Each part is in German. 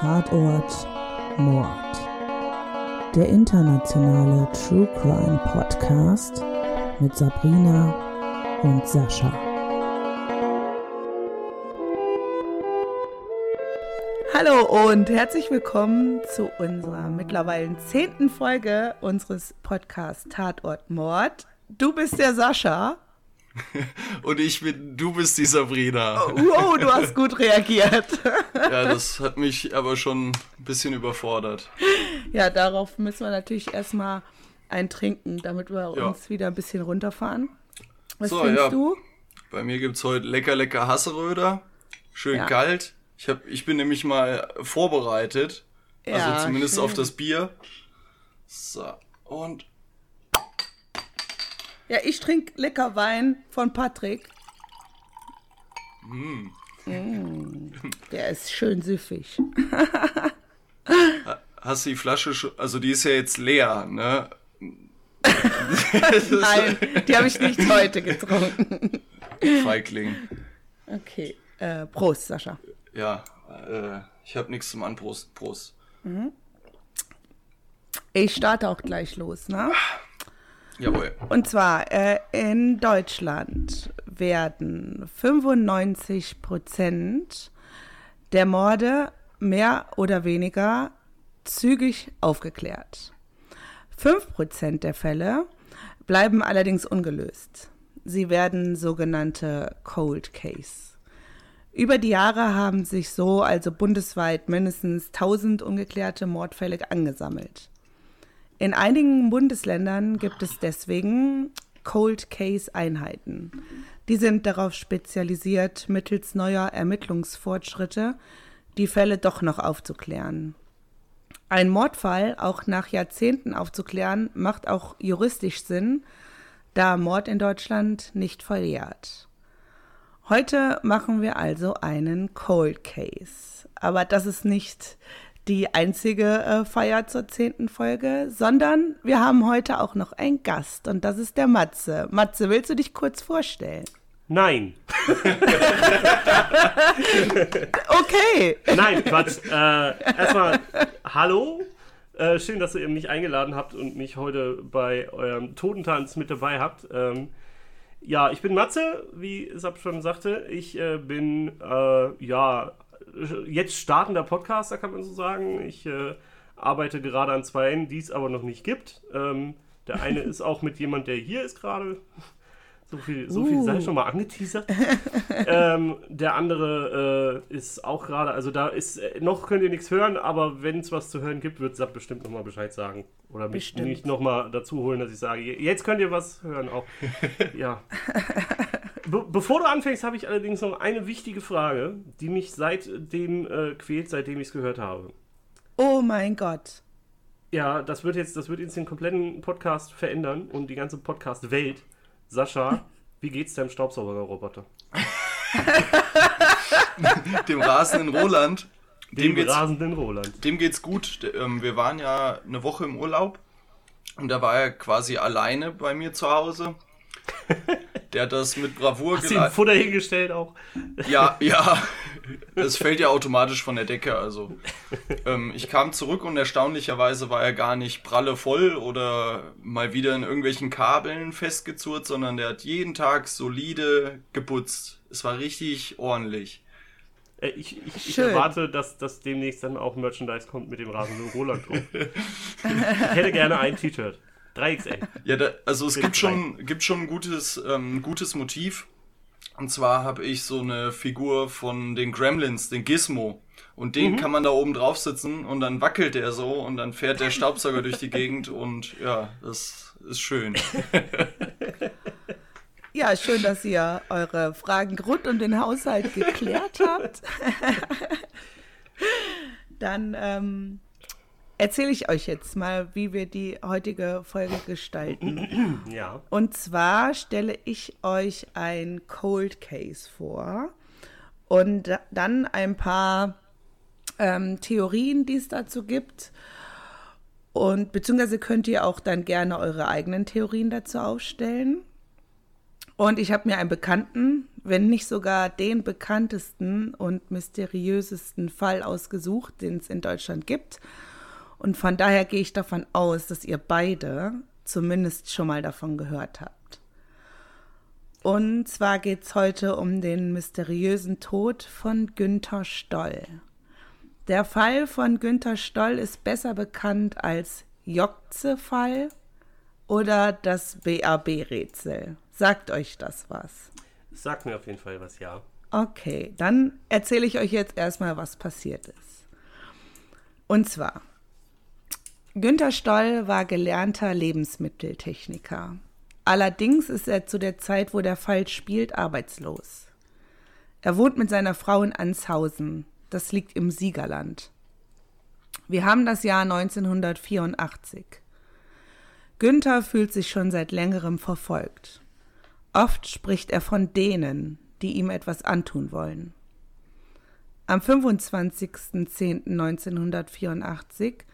Tatort Mord. Der internationale True Crime Podcast mit Sabrina und Sascha. Hallo und herzlich willkommen zu unserer mittlerweile zehnten Folge unseres Podcasts Tatort Mord. Du bist der Sascha. Und ich bin, du bist die Sabrina. Oh, wow, du hast gut reagiert. Ja, das hat mich aber schon ein bisschen überfordert. Ja, darauf müssen wir natürlich erstmal ein trinken, damit wir ja. uns wieder ein bisschen runterfahren. Was so, findest ja. du? Bei mir gibt es heute lecker, lecker Hasseröder. Schön ja. kalt. Ich, hab, ich bin nämlich mal vorbereitet. Also zumindest schön. auf das Bier. So, und ja, ich trinke lecker Wein von Patrick. Mm. Mm, der ist schön süffig. Hast du die Flasche schon, also die ist ja jetzt leer, ne? Nein, die habe ich nicht heute getrunken. Feigling. Okay, äh, Prost, Sascha. Ja, äh, ich habe nichts zum Anprost. Prost. Mhm. Ich starte auch gleich los, ne? Jawohl. Und zwar äh, in Deutschland werden 95 Prozent der Morde mehr oder weniger zügig aufgeklärt. 5 Prozent der Fälle bleiben allerdings ungelöst. Sie werden sogenannte Cold Case. Über die Jahre haben sich so also bundesweit mindestens 1000 ungeklärte Mordfälle angesammelt. In einigen Bundesländern gibt es deswegen Cold Case Einheiten. Die sind darauf spezialisiert, mittels neuer Ermittlungsfortschritte die Fälle doch noch aufzuklären. Ein Mordfall auch nach Jahrzehnten aufzuklären, macht auch juristisch Sinn, da Mord in Deutschland nicht verjährt. Heute machen wir also einen Cold Case. Aber das ist nicht die einzige äh, Feier zur zehnten Folge, sondern wir haben heute auch noch einen Gast und das ist der Matze. Matze, willst du dich kurz vorstellen? Nein. okay. Nein, Quatsch. Äh, erstmal, hallo. Äh, schön, dass ihr mich eingeladen habt und mich heute bei eurem Totentanz mit dabei habt. Ähm, ja, ich bin Matze, wie Sab schon sagte. Ich äh, bin, äh, ja, jetzt startender Podcaster, kann man so sagen. Ich äh, arbeite gerade an zwei, die es aber noch nicht gibt. Ähm, der eine ist auch mit jemand, der hier ist gerade. So viel, so viel uh. sei schon mal angeteasert. ähm, der andere äh, ist auch gerade, also da ist, äh, noch könnt ihr nichts hören, aber wenn es was zu hören gibt, wird Sab bestimmt nochmal Bescheid sagen. Oder mich, mich nochmal dazu holen, dass ich sage, jetzt könnt ihr was hören auch. ja. Be bevor du anfängst, habe ich allerdings noch eine wichtige Frage, die mich seitdem äh, quält, seitdem ich es gehört habe. Oh mein Gott. Ja, das wird jetzt, das wird jetzt den kompletten Podcast verändern und die ganze Podcast-Welt. Sascha, wie geht's deinem Staubsaugerroboter? dem rasenden Roland. Dem, dem rasenden Roland. Dem geht's gut. Ähm, wir waren ja eine Woche im Urlaub und da war er quasi alleine bei mir zu Hause. Der hat das mit Bravour Hast du Futter hingestellt auch? Ja, ja. Das fällt ja automatisch von der Decke. Also ähm, ich kam zurück und erstaunlicherweise war er gar nicht pralle voll oder mal wieder in irgendwelchen Kabeln festgezurrt, sondern der hat jeden Tag solide geputzt. Es war richtig ordentlich. Äh, ich, ich, ich, erwarte, dass, dass demnächst dann auch Merchandise kommt mit dem rasenden Roland drauf. ich hätte gerne ein T-Shirt. 3XL. Ja, da, also es gibt schon, gibt schon ein gutes, ähm, gutes Motiv. Und zwar habe ich so eine Figur von den Gremlins, den Gizmo. Und den mhm. kann man da oben drauf sitzen und dann wackelt der so und dann fährt der Staubsauger durch die Gegend und ja, das ist schön. Ja, schön, dass ihr eure Fragen rund um den Haushalt geklärt habt. Dann ähm, erzähle ich euch jetzt mal, wie wir die heutige Folge gestalten. Ja. Und zwar stelle ich euch ein Cold Case vor und dann ein paar ähm, Theorien, die es dazu gibt. Und beziehungsweise könnt ihr auch dann gerne eure eigenen Theorien dazu aufstellen. Und ich habe mir einen Bekannten, wenn nicht sogar den bekanntesten und mysteriösesten Fall ausgesucht, den es in Deutschland gibt. Und von daher gehe ich davon aus, dass ihr beide zumindest schon mal davon gehört habt. Und zwar geht es heute um den mysteriösen Tod von Günther Stoll. Der Fall von Günther Stoll ist besser bekannt als Jokze-Fall oder das BAB-Rätsel. Sagt euch das was? Sagt mir auf jeden Fall was, ja. Okay, dann erzähle ich euch jetzt erstmal, was passiert ist. Und zwar, Günther Stoll war gelernter Lebensmitteltechniker. Allerdings ist er zu der Zeit, wo der Fall spielt, arbeitslos. Er wohnt mit seiner Frau in Anshausen. Das liegt im Siegerland. Wir haben das Jahr 1984. Günther fühlt sich schon seit längerem verfolgt. Oft spricht er von denen, die ihm etwas antun wollen. Am 25.10.1984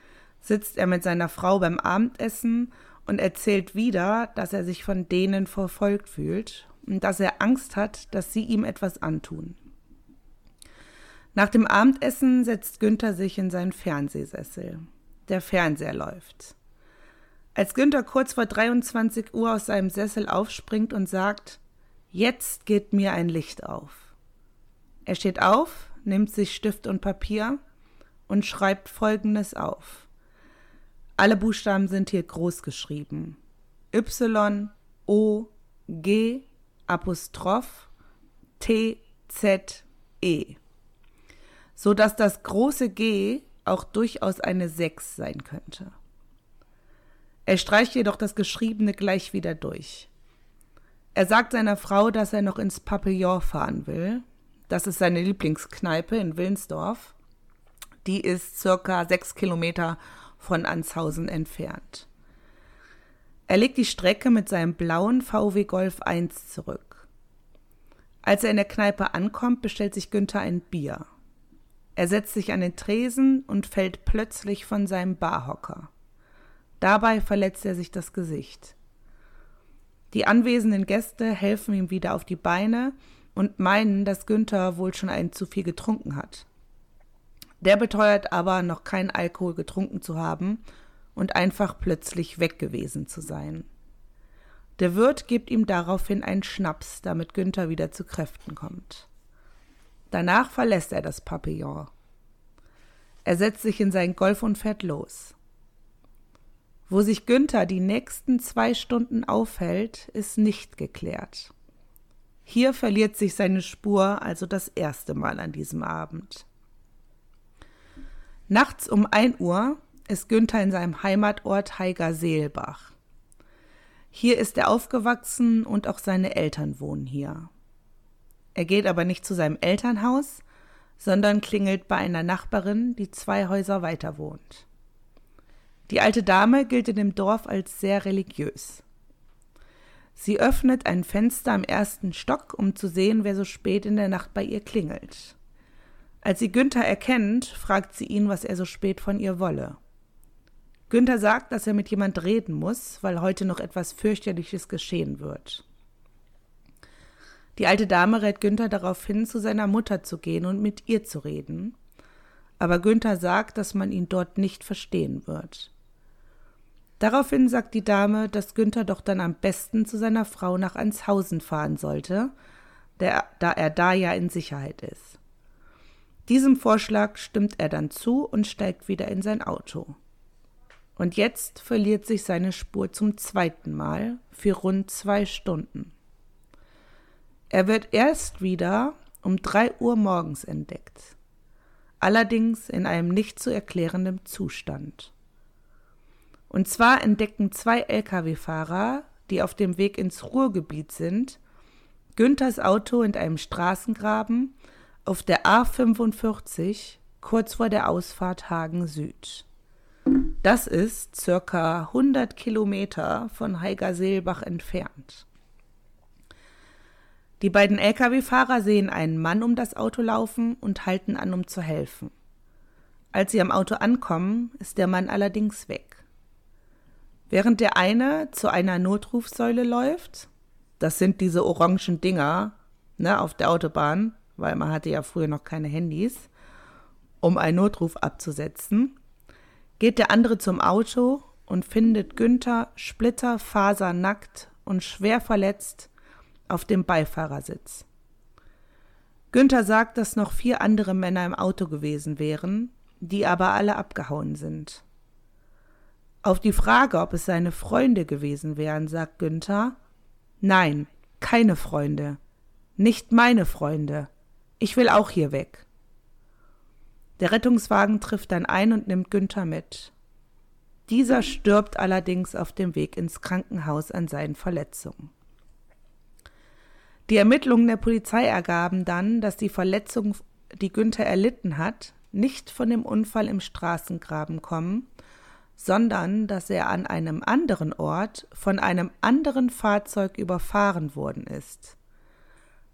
sitzt er mit seiner Frau beim Abendessen und erzählt wieder, dass er sich von denen verfolgt fühlt und dass er Angst hat, dass sie ihm etwas antun. Nach dem Abendessen setzt Günther sich in seinen Fernsehsessel. Der Fernseher läuft. Als Günther kurz vor 23 Uhr aus seinem Sessel aufspringt und sagt, jetzt geht mir ein Licht auf. Er steht auf, nimmt sich Stift und Papier und schreibt Folgendes auf. Alle Buchstaben sind hier groß geschrieben. Y, O, G, Apostroph, T, Z, E so dass das große G auch durchaus eine 6 sein könnte. Er streicht jedoch das Geschriebene gleich wieder durch. Er sagt seiner Frau, dass er noch ins Papillon fahren will. Das ist seine Lieblingskneipe in Willensdorf. Die ist circa sechs Kilometer von Anshausen entfernt. Er legt die Strecke mit seinem blauen VW Golf 1 zurück. Als er in der Kneipe ankommt, bestellt sich Günther ein Bier. Er setzt sich an den Tresen und fällt plötzlich von seinem Barhocker. Dabei verletzt er sich das Gesicht. Die anwesenden Gäste helfen ihm wieder auf die Beine und meinen, dass Günther wohl schon einen zu viel getrunken hat. Der beteuert aber, noch keinen Alkohol getrunken zu haben und einfach plötzlich weg gewesen zu sein. Der Wirt gibt ihm daraufhin einen Schnaps, damit Günther wieder zu Kräften kommt. Danach verlässt er das Papillon. Er setzt sich in seinen Golf und fährt los. Wo sich Günther die nächsten zwei Stunden aufhält, ist nicht geklärt. Hier verliert sich seine Spur also das erste Mal an diesem Abend. Nachts um 1 Uhr ist Günther in seinem Heimatort Heiger-Seelbach. Hier ist er aufgewachsen und auch seine Eltern wohnen hier. Er geht aber nicht zu seinem Elternhaus, sondern klingelt bei einer Nachbarin, die zwei Häuser weiter wohnt. Die alte Dame gilt in dem Dorf als sehr religiös. Sie öffnet ein Fenster am ersten Stock, um zu sehen, wer so spät in der Nacht bei ihr klingelt. Als sie Günther erkennt, fragt sie ihn, was er so spät von ihr wolle. Günther sagt, dass er mit jemand reden muss, weil heute noch etwas fürchterliches geschehen wird. Die alte Dame rät Günther darauf hin, zu seiner Mutter zu gehen und mit ihr zu reden. Aber Günther sagt, dass man ihn dort nicht verstehen wird. Daraufhin sagt die Dame, dass Günther doch dann am besten zu seiner Frau nach Anshausen fahren sollte, der, da er da ja in Sicherheit ist. Diesem Vorschlag stimmt er dann zu und steigt wieder in sein Auto. Und jetzt verliert sich seine Spur zum zweiten Mal für rund zwei Stunden. Er wird erst wieder um drei Uhr morgens entdeckt, allerdings in einem nicht zu erklärenden Zustand. Und zwar entdecken zwei Lkw-Fahrer, die auf dem Weg ins Ruhrgebiet sind, Günthers Auto in einem Straßengraben auf der A45 kurz vor der Ausfahrt Hagen Süd. Das ist circa 100 Kilometer von Heigerseelbach entfernt. Die beiden Lkw-Fahrer sehen einen Mann um das Auto laufen und halten an, um zu helfen. Als sie am Auto ankommen, ist der Mann allerdings weg. Während der eine zu einer Notrufsäule läuft, das sind diese orangen Dinger, ne, auf der Autobahn, weil man hatte ja früher noch keine Handys, um einen Notruf abzusetzen, geht der andere zum Auto und findet Günther splitterfasernackt und schwer verletzt auf dem Beifahrersitz. Günther sagt, dass noch vier andere Männer im Auto gewesen wären, die aber alle abgehauen sind. Auf die Frage, ob es seine Freunde gewesen wären, sagt Günther, nein, keine Freunde, nicht meine Freunde, ich will auch hier weg. Der Rettungswagen trifft dann ein und nimmt Günther mit. Dieser stirbt allerdings auf dem Weg ins Krankenhaus an seinen Verletzungen. Die Ermittlungen der Polizei ergaben dann, dass die Verletzungen, die Günther erlitten hat, nicht von dem Unfall im Straßengraben kommen, sondern dass er an einem anderen Ort von einem anderen Fahrzeug überfahren worden ist.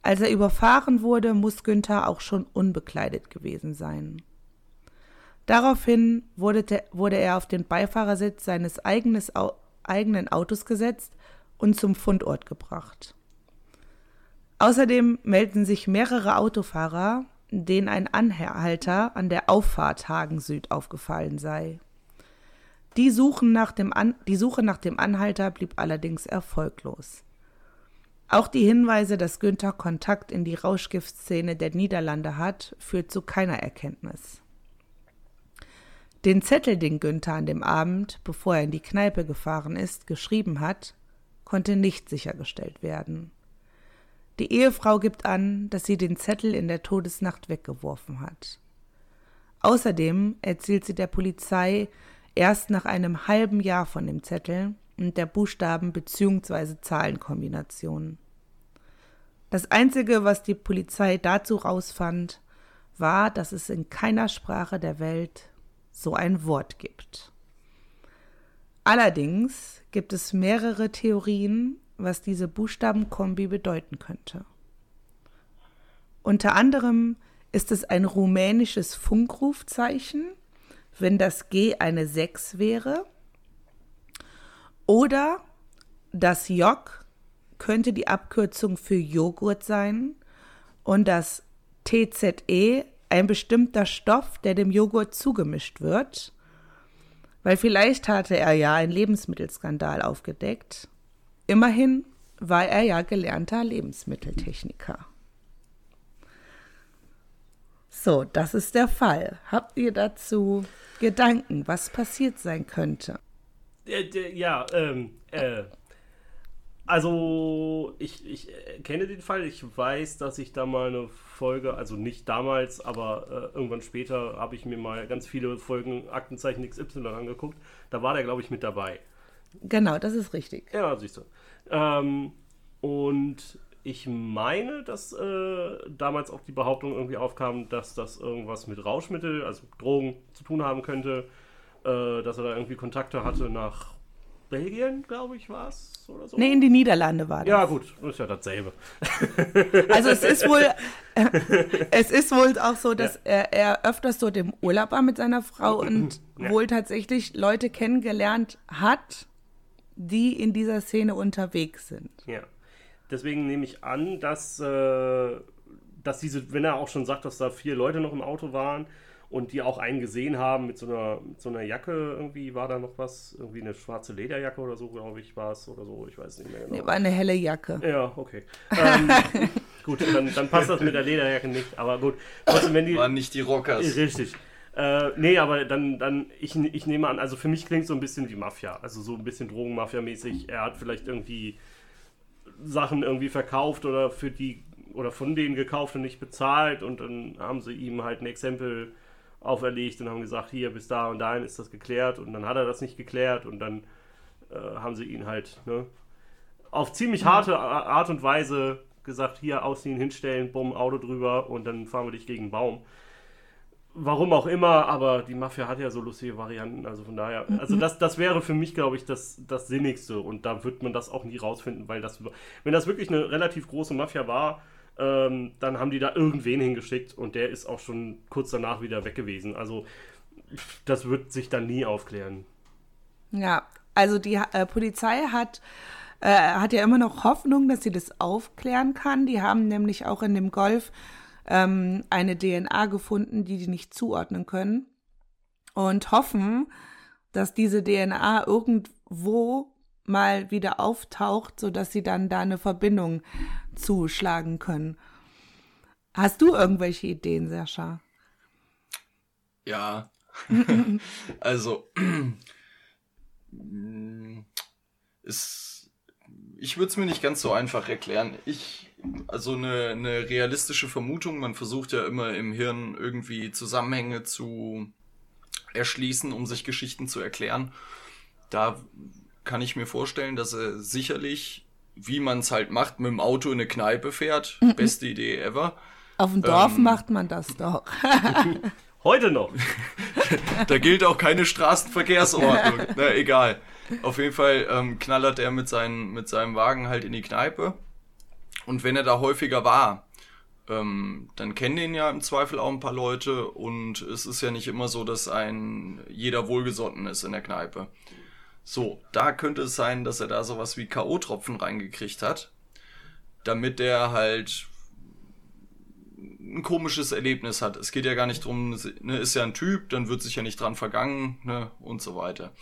Als er überfahren wurde, muss Günther auch schon unbekleidet gewesen sein. Daraufhin wurde, wurde er auf den Beifahrersitz seines eigenes, eigenen Autos gesetzt und zum Fundort gebracht. Außerdem melden sich mehrere Autofahrer, denen ein Anhalter an der Auffahrt Hagen Süd aufgefallen sei. Die, Suchen nach dem an die Suche nach dem Anhalter blieb allerdings erfolglos. Auch die Hinweise, dass Günther Kontakt in die Rauschgiftszene der Niederlande hat, führt zu keiner Erkenntnis. Den Zettel, den Günther an dem Abend, bevor er in die Kneipe gefahren ist, geschrieben hat, konnte nicht sichergestellt werden. Die Ehefrau gibt an, dass sie den Zettel in der Todesnacht weggeworfen hat. Außerdem erzählt sie der Polizei erst nach einem halben Jahr von dem Zettel und der Buchstaben- bzw. Zahlenkombination. Das Einzige, was die Polizei dazu rausfand, war, dass es in keiner Sprache der Welt so ein Wort gibt. Allerdings gibt es mehrere Theorien, was diese Buchstabenkombi bedeuten könnte. Unter anderem ist es ein rumänisches Funkrufzeichen, wenn das G eine 6 wäre. Oder das J könnte die Abkürzung für Joghurt sein und das TZE ein bestimmter Stoff, der dem Joghurt zugemischt wird, weil vielleicht hatte er ja einen Lebensmittelskandal aufgedeckt. Immerhin war er ja gelernter Lebensmitteltechniker. So, das ist der Fall. Habt ihr dazu Gedanken, was passiert sein könnte? Ja, ähm, äh, also ich, ich kenne den Fall. Ich weiß, dass ich da mal eine Folge, also nicht damals, aber äh, irgendwann später habe ich mir mal ganz viele Folgen Aktenzeichen XY angeguckt. Da war der, glaube ich, mit dabei. Genau, das ist richtig. Ja, siehst du. Ähm, und ich meine, dass äh, damals auch die Behauptung irgendwie aufkam, dass das irgendwas mit Rauschmittel, also Drogen zu tun haben könnte, äh, dass er da irgendwie Kontakte hatte nach Belgien, glaube ich, war es oder so. Nee, in die Niederlande war das. Ja, gut, ist ja dasselbe. Also es ist wohl, äh, es ist wohl auch so, dass ja. er, er öfters so dem Urlaub war mit seiner Frau und ja. wohl tatsächlich Leute kennengelernt hat, die in dieser Szene unterwegs sind. Ja. Deswegen nehme ich an, dass, äh, dass diese, wenn er auch schon sagt, dass da vier Leute noch im Auto waren und die auch einen gesehen haben mit so einer, mit so einer Jacke, irgendwie war da noch was, irgendwie eine schwarze Lederjacke oder so, glaube ich, war es oder so, ich weiß nicht mehr genau. Nee, war eine helle Jacke. Ja, okay. Ähm, gut, dann, dann passt das mit der Lederjacke nicht, aber gut. Trotzdem, wenn die. Waren nicht die Rockers. Richtig. Äh, nee, aber dann, dann ich, ich nehme an, also für mich klingt so ein bisschen wie Mafia. Also so ein bisschen Drogenmafia-mäßig. Er hat vielleicht irgendwie Sachen irgendwie verkauft oder für die oder von denen gekauft und nicht bezahlt und dann haben sie ihm halt ein Exempel auferlegt und haben gesagt, hier bis da und dahin ist das geklärt und dann hat er das nicht geklärt und dann äh, haben sie ihn halt ne, auf ziemlich harte Art und Weise gesagt, hier ausziehen, hinstellen, bumm, Auto drüber und dann fahren wir dich gegen einen Baum. Warum auch immer, aber die Mafia hat ja so lustige Varianten, also von daher, also mhm. das, das wäre für mich, glaube ich, das, das Sinnigste und da wird man das auch nie rausfinden, weil das, wenn das wirklich eine relativ große Mafia war, ähm, dann haben die da irgendwen hingeschickt und der ist auch schon kurz danach wieder weg gewesen. Also das wird sich dann nie aufklären. Ja, also die äh, Polizei hat äh, hat ja immer noch Hoffnung, dass sie das aufklären kann. Die haben nämlich auch in dem Golf ähm, eine DNA gefunden, die die nicht zuordnen können und hoffen, dass diese DNA irgendwo mal wieder auftaucht, sodass sie dann da eine Verbindung zuschlagen können. Hast du irgendwelche Ideen, Sascha? Ja. also, ist, ich würde es mir nicht ganz so einfach erklären. Ich, also eine, eine realistische Vermutung, man versucht ja immer im Hirn irgendwie Zusammenhänge zu erschließen, um sich Geschichten zu erklären. Da kann ich mir vorstellen, dass er sicherlich, wie man es halt macht, mit dem Auto in eine Kneipe fährt. Mhm. Beste Idee ever. Auf dem Dorf ähm, macht man das doch. Heute noch. da gilt auch keine Straßenverkehrsordnung. Na, egal. Auf jeden Fall ähm, knallert er mit, seinen, mit seinem Wagen halt in die Kneipe. Und wenn er da häufiger war, ähm, dann kennen ihn ja im Zweifel auch ein paar Leute und es ist ja nicht immer so, dass ein jeder wohlgesonnen ist in der Kneipe. So, da könnte es sein, dass er da sowas wie K.O.-Tropfen reingekriegt hat, damit er halt ein komisches Erlebnis hat. Es geht ja gar nicht drum, ne, ist ja ein Typ, dann wird sich ja nicht dran vergangen, ne, und so weiter.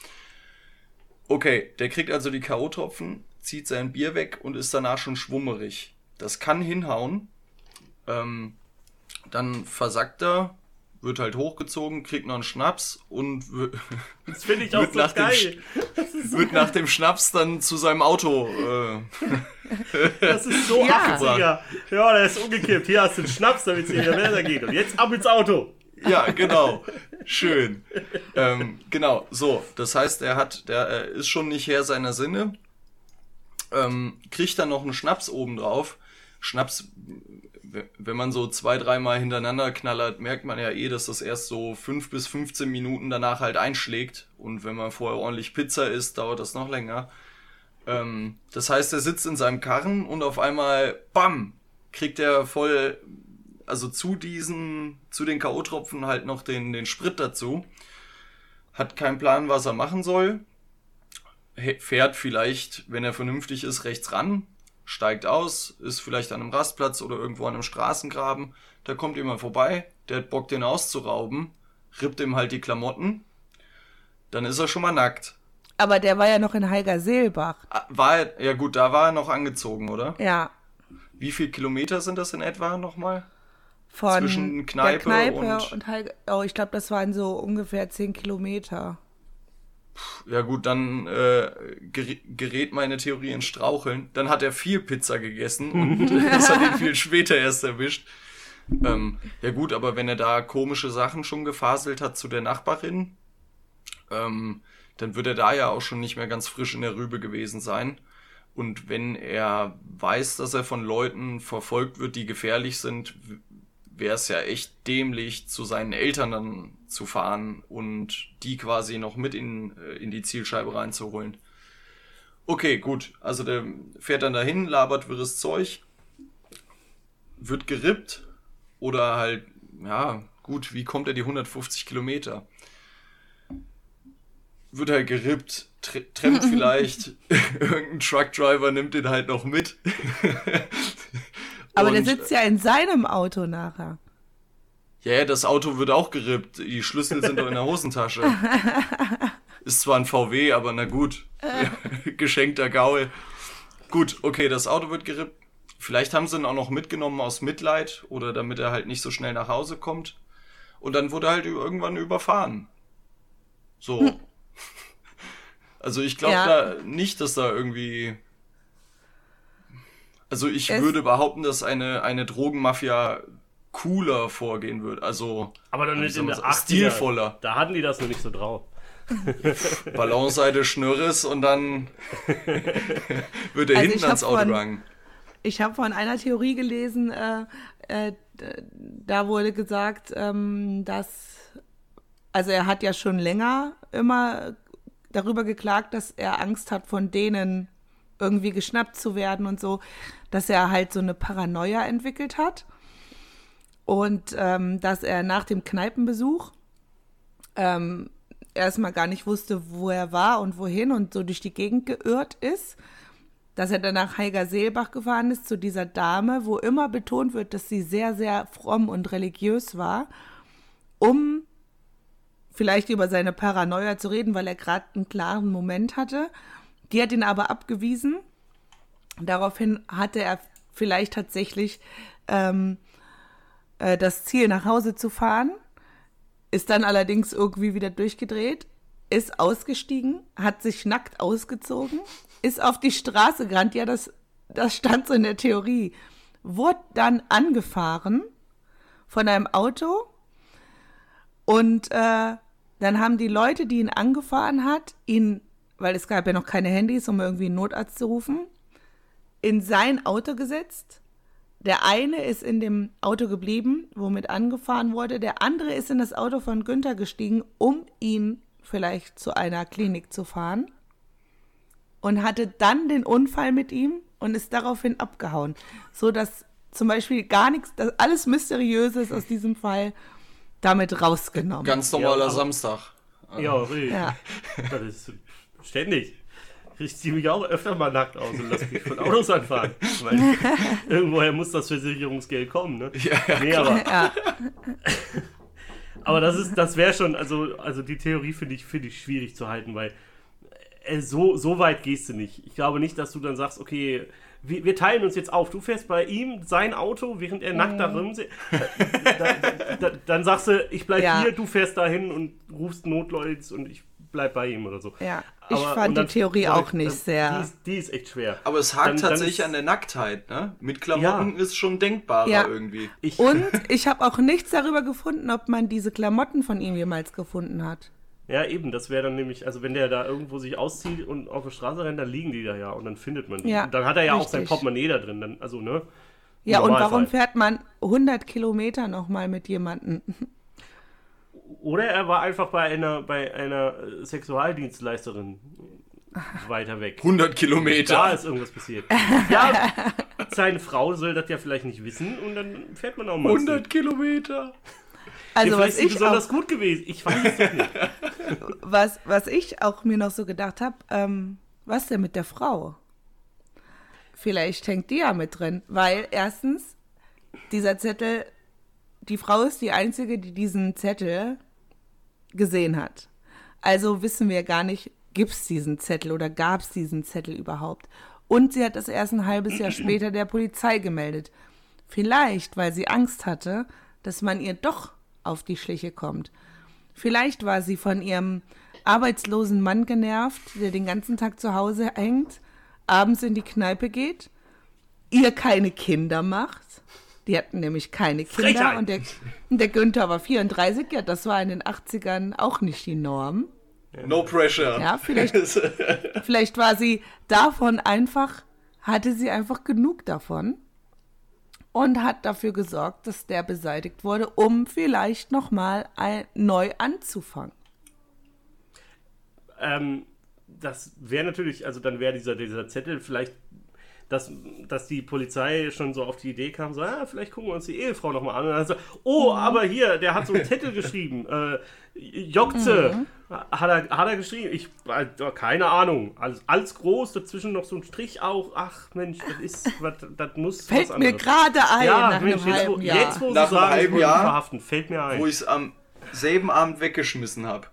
Okay, der kriegt also die K.O.-Tropfen, zieht sein Bier weg und ist danach schon schwummerig. Das kann hinhauen. Ähm, dann versackt er, wird halt hochgezogen, kriegt noch einen Schnaps und das finde ich auch so nach geil. Dem, so wird geil. nach dem Schnaps dann zu seinem Auto. Äh, das ist so ja. 80er. Ja, der ist umgekippt. Hier hast du einen Schnaps, damit es dir besser geht. Und jetzt ab ins Auto. Ja, genau. Schön. ähm, genau, so. Das heißt, er hat, der er ist schon nicht Herr seiner Sinne. Ähm, kriegt dann noch einen Schnaps obendrauf. Schnaps wenn man so zwei, dreimal hintereinander knallert, merkt man ja eh, dass das erst so fünf bis 15 Minuten danach halt einschlägt. Und wenn man vorher ordentlich Pizza isst, dauert das noch länger. Ähm, das heißt, er sitzt in seinem Karren und auf einmal, bam, kriegt er voll, also zu diesen, zu den K.O.-Tropfen halt noch den, den Sprit dazu. Hat keinen Plan, was er machen soll. Fährt vielleicht, wenn er vernünftig ist, rechts ran, steigt aus, ist vielleicht an einem Rastplatz oder irgendwo an einem Straßengraben, da kommt jemand vorbei, der hat Bock, den auszurauben, rippt ihm halt die Klamotten, dann ist er schon mal nackt. Aber der war ja noch in Heigerseelbach. Ah, war er, ja gut, da war er noch angezogen, oder? Ja. Wie viele Kilometer sind das in etwa nochmal? Von Zwischen Kneipe, Kneipe und, und Heiger, oh, ich glaube, das waren so ungefähr zehn Kilometer. Ja gut, dann äh, gerät meine Theorie in Straucheln. Dann hat er viel Pizza gegessen und das hat ihn viel später erst erwischt. Ähm, ja gut, aber wenn er da komische Sachen schon gefaselt hat zu der Nachbarin, ähm, dann wird er da ja auch schon nicht mehr ganz frisch in der Rübe gewesen sein. Und wenn er weiß, dass er von Leuten verfolgt wird, die gefährlich sind, wäre es ja echt dämlich, zu seinen Eltern dann zu fahren und die quasi noch mit in, äh, in die Zielscheibe reinzuholen. Okay, gut. Also der fährt dann dahin, labert wirres Zeug, wird gerippt oder halt, ja, gut, wie kommt er die 150 Kilometer? Wird halt gerippt, trennt vielleicht, irgendein Truckdriver nimmt den halt noch mit. Aber und, der sitzt ja in seinem Auto nachher. Ja, yeah, das Auto wird auch gerippt. Die Schlüssel sind doch in der Hosentasche. Ist zwar ein VW, aber na gut. Geschenkter Gaul. Gut, okay, das Auto wird gerippt. Vielleicht haben sie ihn auch noch mitgenommen aus Mitleid oder damit er halt nicht so schnell nach Hause kommt. Und dann wurde er halt irgendwann überfahren. So. Hm. Also ich glaube ja. da nicht, dass da irgendwie also ich es würde behaupten, dass eine, eine Drogenmafia cooler vorgehen würde. Also aber dann nicht in der 80er, stilvoller. Da hatten die das noch nicht so drauf. Ballonseite Schnürres und dann wird er also hinten ans Auto gegangen. Ich habe von einer Theorie gelesen, äh, äh, da wurde gesagt, ähm, dass, also er hat ja schon länger immer darüber geklagt, dass er Angst hat, von denen irgendwie geschnappt zu werden und so, dass er halt so eine Paranoia entwickelt hat und ähm, dass er nach dem Kneipenbesuch ähm, erstmal gar nicht wusste, wo er war und wohin und so durch die Gegend geirrt ist dass er dann nach Heiger Seelbach gefahren ist, zu dieser Dame, wo immer betont wird, dass sie sehr, sehr fromm und religiös war, um vielleicht über seine Paranoia zu reden, weil er gerade einen klaren Moment hatte. Die hat ihn aber abgewiesen. Daraufhin hatte er vielleicht tatsächlich ähm, äh, das Ziel, nach Hause zu fahren, ist dann allerdings irgendwie wieder durchgedreht, ist ausgestiegen, hat sich nackt ausgezogen, ist auf die Straße gerannt, ja, das, das stand so in der Theorie, wurde dann angefahren von einem Auto und äh, dann haben die Leute, die ihn angefahren hat, ihn, weil es gab ja noch keine Handys, um irgendwie einen Notarzt zu rufen, in sein Auto gesetzt. Der eine ist in dem Auto geblieben, womit angefahren wurde. Der andere ist in das Auto von Günther gestiegen, um ihn vielleicht zu einer Klinik zu fahren. Und hatte dann den Unfall mit ihm und ist daraufhin abgehauen. So dass zum Beispiel gar nichts, dass alles Mysteriöses aus diesem Fall damit rausgenommen. Ganz normaler Ja, Samstag. Ja, richtig. Ja. Das ist ständig. Ich ziehe mich auch öfter mal nackt aus und lasse mich von Autos anfahren. Weil irgendwoher muss das Versicherungsgeld kommen, ne? Ja, ja, nee, aber, Ja, aber das ist, das wäre schon, also, also die Theorie finde ich, finde ich schwierig zu halten, weil äh, so, so weit gehst du nicht. Ich glaube nicht, dass du dann sagst, okay, wir, wir teilen uns jetzt auf. Du fährst bei ihm sein Auto, während er nackt da rumsitzt. Da, da, dann sagst du, ich bleib Ja. hier, du fährst dahin und rufst Notleute und ich bleib bei ihm oder so. ja. Ich Aber- fand die dann- Theorie dann- auch nicht dann- sehr. Die ist, die ist echt schwer. Aber es hakt Dann- dann tatsächlich ist- an der Nacktheit, ne? Mit Klamotten Ja. ist schon denkbarer Ja. irgendwie. Ich, Und ich habe auch nichts darüber gefunden, ob man diese Klamotten von ihm jemals gefunden hat. Ja, eben, das wäre dann nämlich, also wenn der da irgendwo sich auszieht und auf der Straße rennt, dann liegen die da ja und dann findet man die. Ja, und dann hat er ja auch sein richtig. Portemonnaie da drin, dann, also ne? Ja, und warum fährt man 100 Kilometer nochmal mit jemandem? Oder er war einfach bei einer, bei einer äh, Sexualdienstleisterin weiter weg. 100 Kilometer. Da ist irgendwas passiert. Ja, seine Frau soll das ja vielleicht nicht wissen und dann fährt man auch mal. 100 Kilometer. Also ja, was vielleicht ist sie ich, besonders auch, gut gewesen. Ich weiß es nicht. was, was ich auch mir noch so gedacht habe, ähm, was denn mit der Frau? Vielleicht hängt die ja mit drin, weil erstens, dieser Zettel, die Frau ist die Einzige, die diesen Zettel gesehen hat. Also wissen wir gar nicht, gibt es diesen Zettel oder gab es diesen Zettel überhaupt? Und sie hat das erst ein halbes Jahr später der Polizei gemeldet. Vielleicht, weil sie Angst hatte, dass man ihr doch auf die Schliche kommt. Vielleicht war sie von ihrem arbeitslosen Mann genervt, der den ganzen Tag zu Hause hängt, abends in die Kneipe geht, ihr keine Kinder macht. Die hatten nämlich keine Kinder Frechheit. und der, der Günther war 34, ja, das war in den 80ern auch nicht die Norm. No pressure. Ja, vielleicht, vielleicht war sie davon einfach, hatte sie einfach genug davon und hat dafür gesorgt, dass der beseitigt wurde, um vielleicht nochmal neu anzufangen. Ähm, das wäre natürlich, also dann wäre dieser, dieser Zettel vielleicht, dass, dass die Polizei schon so auf die Idee kam, so, ah, vielleicht gucken wir uns die Ehefrau nochmal an. Und dann so, oh, Mhm. aber hier, der hat so einen Zettel geschrieben. Äh, Jokze Mhm. hat, er, hat er geschrieben. Ich, äh, keine Ahnung. Alles, alles groß, dazwischen noch so ein Strich auch. Ach Mensch, das ist, was, das muss Fällt was mir gerade ein Ja, nach Mensch, einem jetzt, wo, halben Jahr. jetzt wo Nach sie einem sagen, Jahr, verhaften, fällt mir ein. Wo ich es am selben Abend weggeschmissen habe.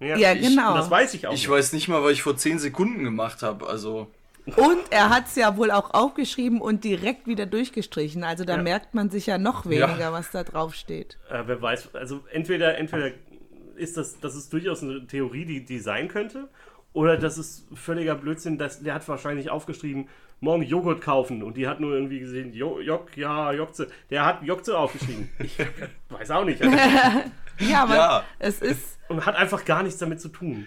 ja, ich- genau. Das weiß ich auch. Ich nicht. weiß nicht mal, was ich vor 10 Sekunden gemacht habe. Also, Und er hat es ja wohl auch aufgeschrieben und direkt wieder durchgestrichen. Also da Ja. merkt man sich ja noch weniger, was da drauf steht. Äh, wer weiß, also entweder, entweder ist das, das ist durchaus eine Theorie, die, die sein könnte, oder das ist völliger Blödsinn, das, der hat wahrscheinlich aufgeschrieben, morgen Joghurt kaufen und die hat nur irgendwie gesehen, jo, Jok, ja, Jokze, der hat Jokze aufgeschrieben. Ich weiß auch nicht. Ja, aber Ja. es ist, Und hat einfach gar nichts damit zu tun.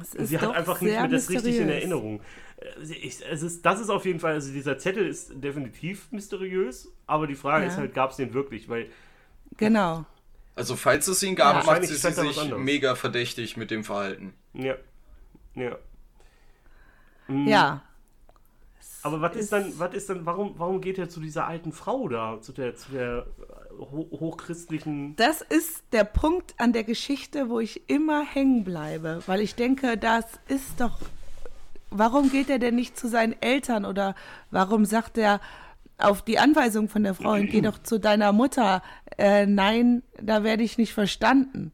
es ist Sie hat einfach nicht mehr das richtig in. Erinnerung. Äh, Ich, es ist, das ist auf jeden Fall, also dieser Zettel ist definitiv mysteriös, aber die Frage Ja. ist halt, gab es den wirklich? Weil Genau. also falls es ihn gab, Ja. macht sie was sich mega verdächtig mit dem Verhalten. Ja. Ja. Ja. Aber was ist ist- dann, was ist dann, warum, warum geht er zu dieser alten Frau da, zu der, zu der ho hochchristlichen. Das ist der Punkt an der Geschichte, wo ich immer hängen bleibe, weil ich denke, das ist doch warum geht er denn nicht zu seinen Eltern oder warum sagt er auf die Anweisung von der Frau, geh doch zu deiner Mutter, äh, nein, da werde ich nicht verstanden.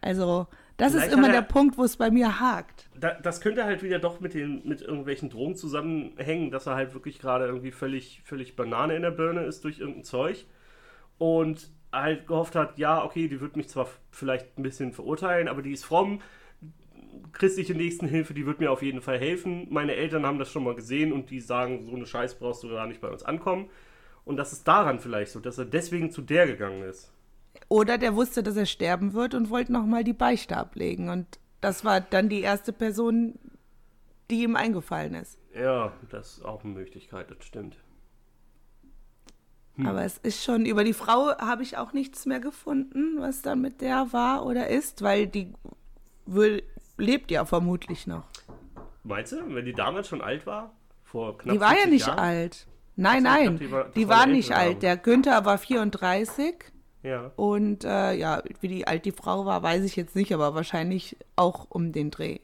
Also, das Vielleicht ist immer er- der Punkt, wo es bei mir hakt. Da, das könnte halt wieder doch mit, den, mit irgendwelchen Drogen zusammenhängen, dass er halt wirklich gerade irgendwie völlig, völlig Banane in der Birne ist durch irgendein Zeug und halt gehofft hat, ja, okay, die wird mich zwar vielleicht ein bisschen verurteilen, aber die ist fromm, christliche Nächstenhilfe, die wird mir auf jeden Fall helfen. Meine Eltern haben das schon mal gesehen und die sagen, so eine Scheiß brauchst du gar nicht bei uns ankommen. Und das ist daran vielleicht so, dass er deswegen zu der gegangen ist. Oder der wusste, dass er sterben wird und wollte nochmal die Beichte ablegen. Und das war dann die erste Person, die ihm eingefallen ist. Ja, das ist auch eine Möglichkeit, das stimmt. Aber es ist schon, über die Frau habe ich auch nichts mehr gefunden, was dann mit der war oder ist, weil die will, lebt ja vermutlich noch. Meinst du, wenn die damals schon alt war? Vor knapp Die war ja 40 nicht Jahren? alt. Nein, Ach so, ich nein, die war- die war nicht alt. Der Günther war 34 Ja. und äh, ja, wie die alt die Frau war, weiß ich jetzt nicht, aber wahrscheinlich auch um den Dreh.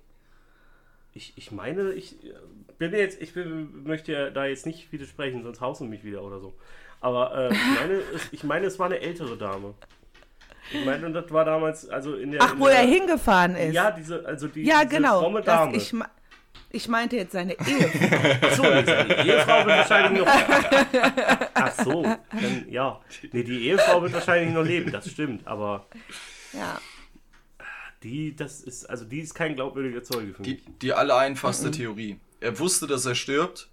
Ich, ich meine, ich äh, bin jetzt, ich bin, möchte ja da jetzt nicht widersprechen, sonst haust du mich wieder oder so. Aber äh, ich, meine, es, ich meine, es war eine ältere Dame. Ich meine, und das war damals, also in der. Ach, in wo der, er hingefahren ist. Ja, diese, also die Ja, diese genau. fromme Das, Dame. ich, ich meinte jetzt seine Ehe. Ach so, die Ehefrau wird wahrscheinlich noch. Ach so, dann, ja. Nee, die Ehefrau wird wahrscheinlich noch leben, das stimmt. Aber ja. die, das ist, also die ist kein glaubwürdiger Zeuge für Die, mich. die allereinfachste Theorie. Er wusste, dass er stirbt.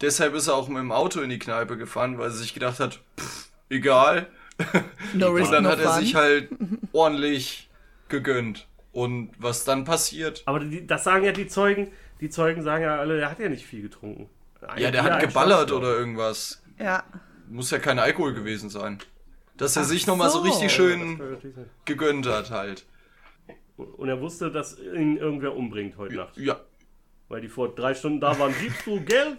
Deshalb ist er auch mit dem Auto in die Kneipe gefahren, weil er sich gedacht hat, pff, egal. No Und dann no hat er fun. sich halt ordentlich gegönnt. Und was dann passiert? Aber die, das sagen ja die Zeugen, die Zeugen sagen ja alle, der hat ja nicht viel getrunken. Ja, der Ein- hat ein geballert oder irgendwas. Ja. Muss ja kein Alkohol gewesen sein. Dass er Ach sich nochmal so so. richtig Ja, schön sein. gegönnt hat halt. Und er wusste, dass ihn irgendwer umbringt heute Nacht. Ja, Weil die vor drei Stunden da waren. Gibst du Geld?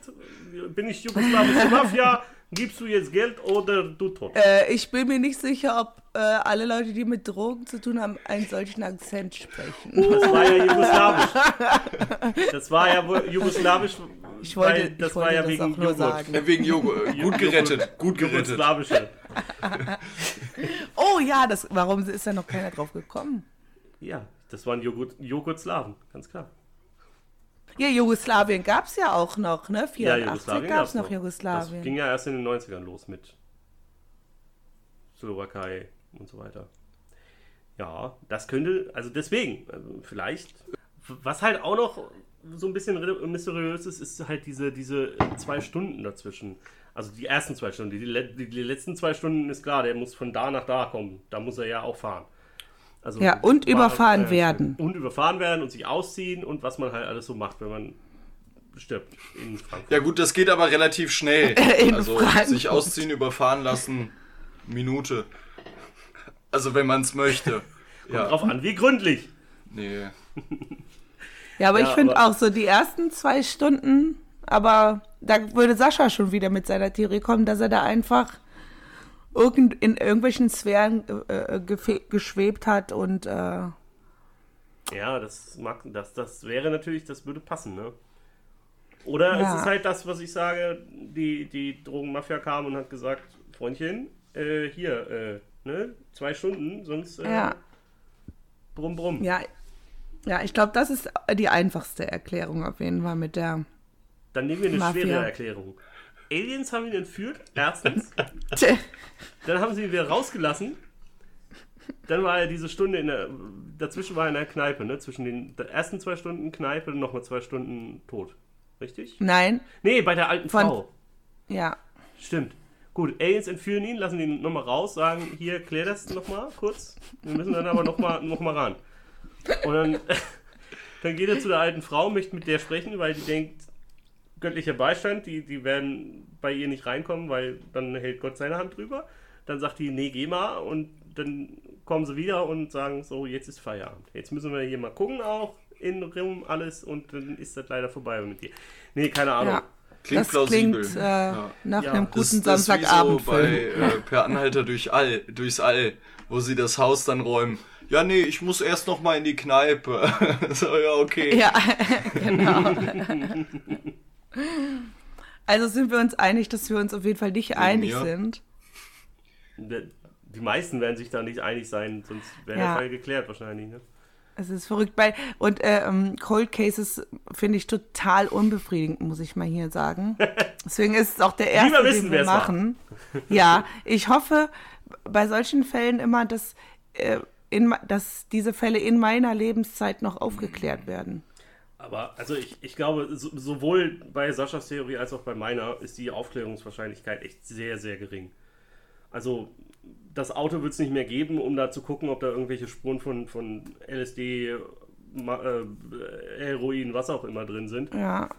Bin ich jugoslawische Mafia? Gibst du jetzt Geld oder du tot? Äh, ich bin mir nicht sicher, ob äh, alle Leute, die mit Drogen zu tun haben, einen solchen Akzent sprechen. Das war ja jugoslawisch. Das war ja wohl jugoslawisch. Ich wollte, weil das ich war wollte ja das wegen auch nur Joghurt. sagen. äh, wegen Joghurt. Gut gerettet, gut gerettet. Jugoslawische. Oh ja, das, warum ist da noch keiner drauf gekommen? Ja, das waren Joghurt, Joghurtslawen, ganz klar. Ja, Jugoslawien gab es ja auch noch, ne? 84 ja, Jugoslawien gab es noch Das Jugoslawien. ging ja erst in den 90ern los mit Slowakei und so weiter. Ja, das könnte, also deswegen, also vielleicht. Was halt auch noch so ein bisschen mysteriös ist, ist halt diese, diese zwei Stunden dazwischen. Also die ersten zwei Stunden. Die, die, die letzten zwei Stunden ist klar, der muss von da nach da kommen. Da muss er ja auch fahren. Also Ja, und war- überfahren äh, werden. Und überfahren werden und sich ausziehen und was man halt alles so macht, wenn man stirbt in Frankfurt. Ja gut, das geht aber relativ schnell. In also Frankfurt. sich ausziehen, überfahren lassen, Minute. Also wenn man es möchte. Ja, Drauf an, wie gründlich. nee. Ja, aber Ja, ich finde auch so die ersten zwei Stunden, aber da würde Sascha schon wieder mit seiner Theorie kommen, dass er da einfach irgend, in irgendwelchen Sphären äh, äh, geschwebt hat und äh, Ja, das mag, das, das wäre natürlich, das würde passen, ne? Oder Ja. es ist halt das, was ich sage, die, die Drogenmafia kam und hat gesagt, Freundchen, äh, hier, äh, ne, zwei Stunden, sonst äh, ja, brumm brumm. ja, ja, ich glaube, das ist die einfachste Erklärung auf jeden Fall mit der. Dann nehmen wir eine Mafia. schwere Erklärung. Aliens haben ihn entführt, erstens. Dann haben sie ihn wieder rausgelassen. Dann war er diese Stunde in der. Dazwischen war er in der Kneipe, ne? Zwischen den ersten zwei Stunden Kneipe und nochmal zwei Stunden tot. Richtig? Nein, Nee, bei der alten Von- Frau. ja, Stimmt. Gut, Aliens entführen ihn, lassen ihn nochmal raus, sagen, hier, klär das nochmal kurz. Wir müssen dann aber nochmal noch mal ran. Und dann, dann geht er zu der alten Frau, möchte mit der sprechen, weil die denkt, göttlicher Beistand, die, die werden bei ihr nicht reinkommen, weil dann hält Gott seine Hand drüber. Dann sagt die, nee, geh mal. Und dann kommen sie wieder und sagen, so, jetzt ist Feierabend. Jetzt müssen wir hier mal gucken auch, in Rum alles und dann ist das leider vorbei mit dir. Nee, keine Ahnung. Ja. Klingt das plausibel. klingt äh, ja. nach Ja, einem guten das wie so bei äh, Per Anhalter durch All, durchs All, wo sie das Haus dann räumen. Ja, nee, ich muss erst noch mal in die Kneipe. so, ja, okay. Ja, genau. also sind wir uns einig, dass wir uns auf jeden Fall nicht einig mir. sind. Die meisten werden sich da nicht einig sein, sonst wäre Ja. der Fall geklärt wahrscheinlich. Ne? Es ist verrückt. Bei, und äh, ähm, Cold Cases finde ich total unbefriedigend, muss ich mal hier sagen. Deswegen ist es auch der erste, wissen, den wir machen. Ja, ich hoffe bei solchen Fällen immer, dass, äh, in, dass diese Fälle in meiner Lebenszeit noch aufgeklärt werden. Aber also ich, ich glaube, so, sowohl bei Saschas Theorie als auch bei meiner ist die Aufklärungswahrscheinlichkeit echt sehr, sehr gering. Also das Auto wird es nicht mehr geben, um da zu gucken, ob da irgendwelche Spuren von, von LSD, Ma äh, Heroin, was auch immer drin sind. Ja,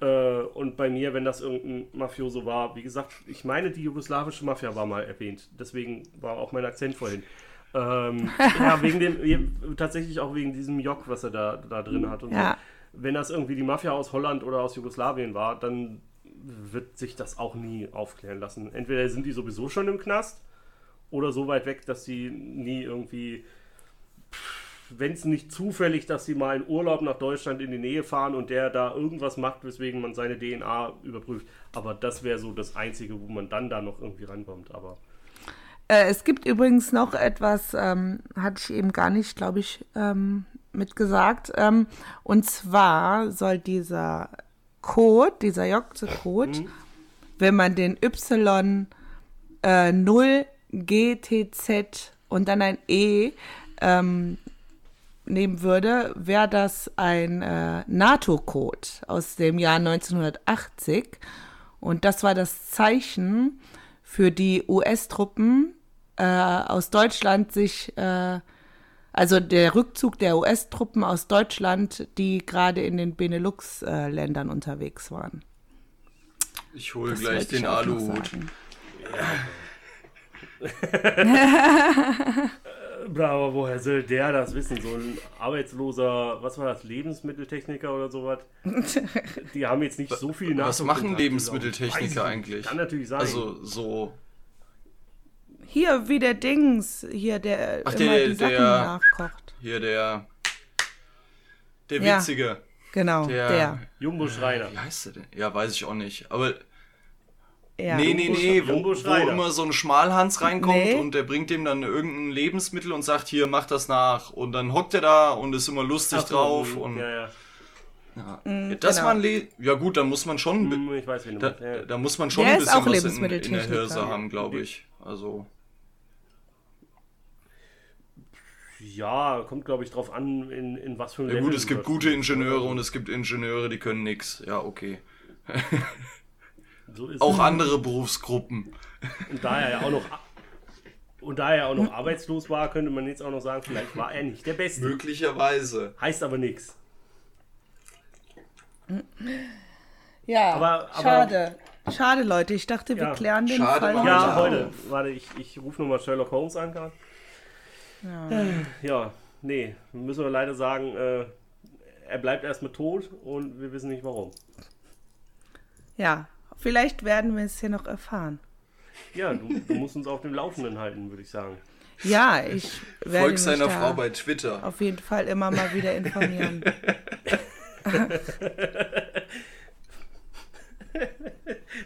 Äh, und bei mir, wenn das irgendein Mafioso war, wie gesagt, ich meine, die jugoslawische Mafia war mal erwähnt. Deswegen war auch mein Akzent vorhin. Ähm, ja, wegen dem, tatsächlich auch wegen diesem Jock, was er da, da drin hat. Und Ja. so. Wenn das irgendwie die Mafia aus Holland oder aus Jugoslawien war, dann wird sich das auch nie aufklären lassen. Entweder sind die sowieso schon im Knast oder so weit weg, dass sie nie irgendwie wenn es nicht zufällig, dass sie mal in Urlaub nach Deutschland in die Nähe fahren und der da irgendwas macht, weswegen man seine DNA überprüft. Aber das wäre so das Einzige, wo man dann da noch irgendwie rankommt. Aber Äh, es gibt übrigens noch etwas, ähm, hatte ich eben gar nicht, glaube ich, ähm, mitgesagt. Ähm, und zwar soll dieser Code, dieser Jokze-Code, wenn man den Y äh, 0 GTZ und dann ein E ähm, nehmen würde, wäre das ein äh, NATO-Code aus dem Jahr 1980. Und das war das Zeichen für die US-Truppen äh, aus Deutschland sich, äh, also der Rückzug der US-Truppen aus Deutschland, die gerade in den Benelux-Ländern unterwegs waren. Ich hole Das gleich den Aluhut. sagen. Aber woher soll der das wissen? So ein arbeitsloser, was war das, Lebensmitteltechniker oder sowas? Die haben jetzt nicht so viel Was Nachdruck machen Lebensmitteltechniker eigentlich? Kann natürlich sein. Also so. Hier, wie der Dings, hier, der Ach, immer der- die Sachen der- nachkocht. Hier der. Der Ja. Witzige. Genau, Der. der. Jumbo Schreiner. Wie heißt der denn? Ja, weiß ich auch nicht. Aber. Ja. nee, nee, nee, wo, wo immer so ein Schmalhans reinkommt Nee. und der bringt dem dann irgendein Lebensmittel und sagt, hier, mach das nach. Und dann hockt er da und ist immer lustig Ach so, drauf. mm, Und Ja, ja. Ja. Ja, das genau. war ein Le Ja gut, da muss man schon. Hm, Ich weiß, wen du Da. Ja. da muss man schon Der ein bisschen auch was in, in der. Hirse haben, glaube ich. Also. Ja, kommt glaube ich drauf an, in, in was für ein Ja Level gut, es gibt gute Ingenieure und es gibt Ingenieure, die können nix. Ja, okay. so ist Auch es. andere Berufsgruppen. Und da er ja auch noch und da er auch noch arbeitslos war, könnte man jetzt auch noch sagen, vielleicht war er nicht der Beste. Möglicherweise. Heißt aber nichts. Ja, Aber- aber- schade. Schade, Leute. Ich dachte, wir Ja. klären den Schade, Fall. Ja, Ja. heute. Warte, ich, ich rufe nochmal Sherlock Holmes an. Karl. Ja, nee, müssen wir leider sagen, äh, er bleibt erstmal tot und wir wissen nicht warum. Ja, vielleicht werden wir es hier noch erfahren. Ja, du, du musst uns auf dem Laufenden halten, würde ich sagen. Ja, ich werde Folg mich seiner da Frau bei Twitter. auf jeden Fall immer mal wieder informieren.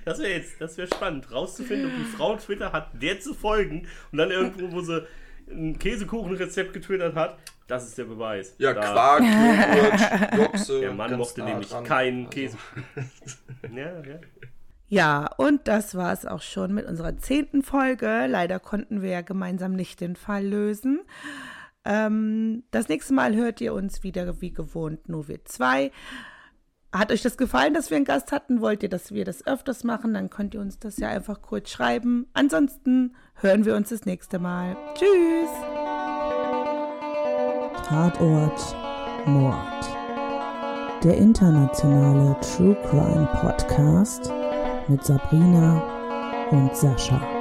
Das wäre jetzt, das wäre spannend, rauszufinden, ob die Frau Twitter hat, der zu folgen und dann irgendwo, wo sie ein Käsekuchenrezept getwittert hat, das ist der Beweis. Ja, Da- Quark, Joghurt, Jochse. Der Mann mochte nämlich dran. keinen Also, Käse. Ja, ja. Ja, und das war es auch schon mit unserer zehnten Folge. Leider konnten wir ja gemeinsam nicht den Fall lösen. Ähm, das nächste Mal hört ihr uns wieder wie gewohnt, nur wir zwei. Hat euch das gefallen, dass wir einen Gast hatten? Wollt ihr, dass wir das öfters machen? Dann könnt ihr uns das ja einfach kurz schreiben. Ansonsten hören wir uns das nächste Mal. Tschüss! Tatort Mord. Der internationale True Crime Podcast mit Sabrina und Sascha.